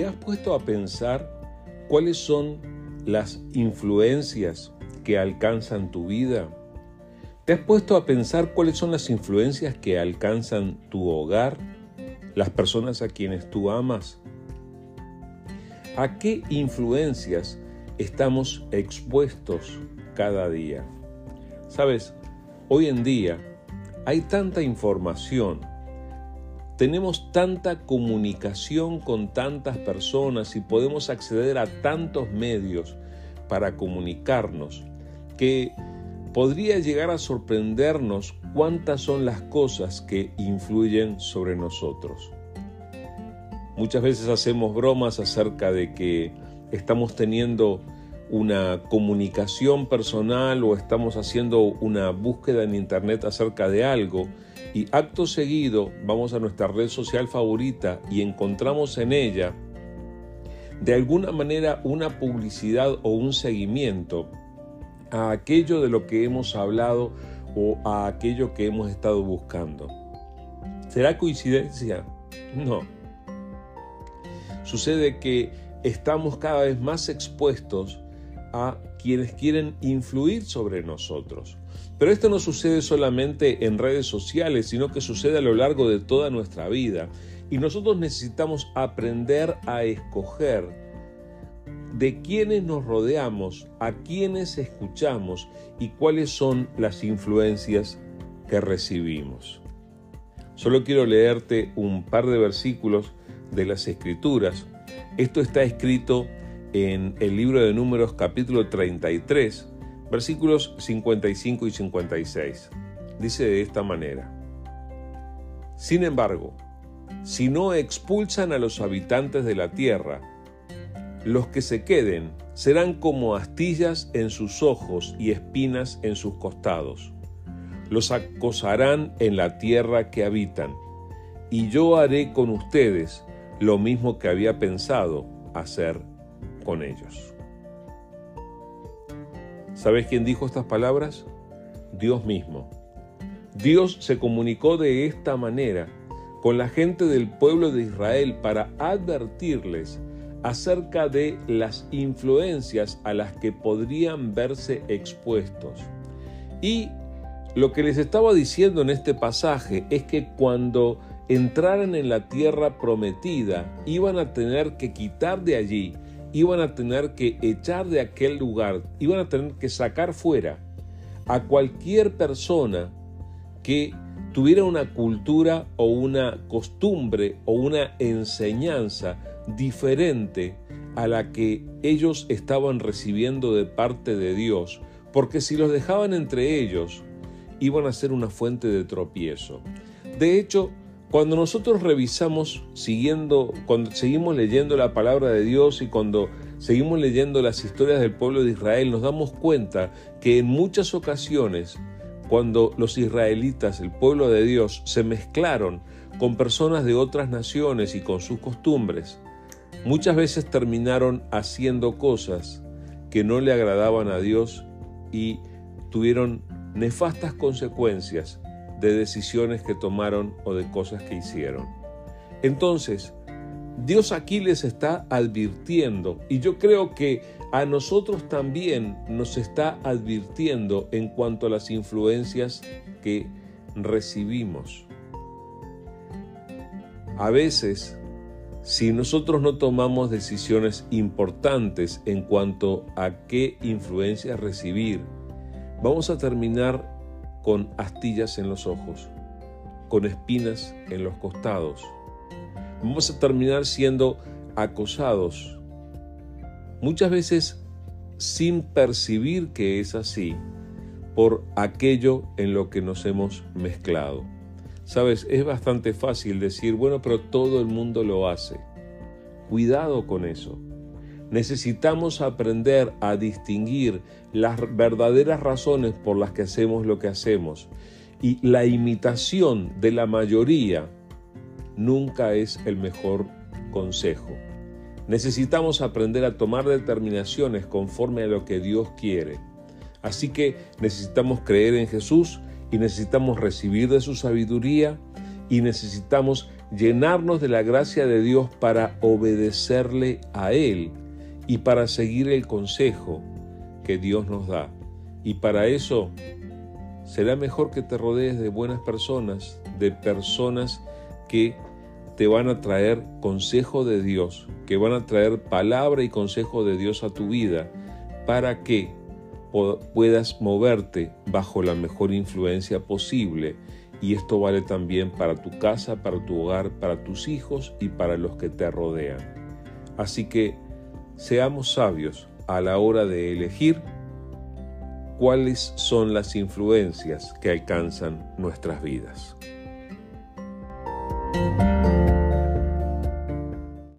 ¿te has puesto a pensar cuáles son las influencias que alcanzan tu vida? ¿Te has puesto a pensar cuáles son las influencias que alcanzan tu hogar, las personas a quienes tú amas? ¿A qué influencias estamos expuestos cada día? Sabes, hoy en día hay tanta información, tenemos tanta comunicación con tantas personas y podemos acceder a tantos medios para comunicarnos que podría llegar a sorprendernos cuántas son las cosas que influyen sobre nosotros. Muchas veces hacemos bromas acerca de que estamos teniendo una comunicación personal o estamos haciendo una búsqueda en internet acerca de algo y acto seguido vamos a nuestra red social favorita y encontramos en ella de alguna manera una publicidad o un seguimiento a aquello de lo que hemos hablado o a aquello que hemos estado buscando. ¿Será coincidencia? No. Sucede que estamos cada vez más expuestos a quienes quieren influir sobre nosotros. Pero esto no sucede solamente en redes sociales, sino que sucede a lo largo de toda nuestra vida. Y nosotros necesitamos aprender a escoger de quiénes nos rodeamos, a quiénes escuchamos y cuáles son las influencias que recibimos. Solo quiero leerte un par de versículos de las Escrituras. Esto está escrito en el libro de Números capítulo 33, versículos 55 y 56. Dice de esta manera, Sin embargo, si no expulsan a los habitantes de la tierra, los que se queden serán como astillas en sus ojos y espinas en sus costados. Los acosarán en la tierra que habitan, y yo haré con ustedes lo mismo que había pensado hacer ellos. ¿Sabes quién dijo estas palabras? Dios mismo. Dios se comunicó de esta manera con la gente del pueblo de Israel para advertirles acerca de las influencias a las que podrían verse expuestos. Y lo que les estaba diciendo en este pasaje es que cuando entraran en la tierra prometida, iban a tener que quitar de allí, iban a tener que echar de aquel lugar, iban a tener que sacar fuera a cualquier persona que tuviera una cultura o una costumbre o una enseñanza diferente a la que ellos estaban recibiendo de parte de Dios, porque si los dejaban entre ellos, iban a ser una fuente de tropiezo. De hecho, cuando nosotros revisamos, siguiendo, cuando seguimos leyendo la palabra de Dios y cuando seguimos leyendo las historias del pueblo de Israel, nos damos cuenta que en muchas ocasiones, cuando los israelitas, el pueblo de Dios, se mezclaron con personas de otras naciones y con sus costumbres, muchas veces terminaron haciendo cosas que no le agradaban a Dios y tuvieron nefastas consecuencias de decisiones que tomaron o de cosas que hicieron. Entonces, Dios aquí les está advirtiendo y yo creo que a nosotros también nos está advirtiendo en cuanto a las influencias que recibimos. A veces, si nosotros no tomamos decisiones importantes en cuanto a qué influencias recibir, vamos a terminar con astillas en los ojos, con espinas en los costados. Vamos a terminar siendo acosados, muchas veces sin percibir que es así, por aquello en lo que nos hemos mezclado. Sabes, es bastante fácil decir, bueno, pero todo el mundo lo hace. Cuidado con eso. Necesitamos aprender a distinguir las verdaderas razones por las que hacemos lo que hacemos. Y la imitación de la mayoría nunca es el mejor consejo. Necesitamos aprender a tomar determinaciones conforme a lo que Dios quiere. Así que necesitamos creer en Jesús y necesitamos recibir de su sabiduría y necesitamos llenarnos de la gracia de Dios para obedecerle a Él y para seguir el consejo que Dios nos da. Y para eso será mejor que te rodees de buenas personas, de personas que te van a traer consejo de Dios, que van a traer palabra y consejo de Dios a tu vida, para que puedas moverte bajo la mejor influencia posible. Y esto vale también para tu casa, para tu hogar, para tus hijos y para los que te rodean. Así que seamos sabios a la hora de elegir cuáles son las influencias que alcanzan nuestras vidas.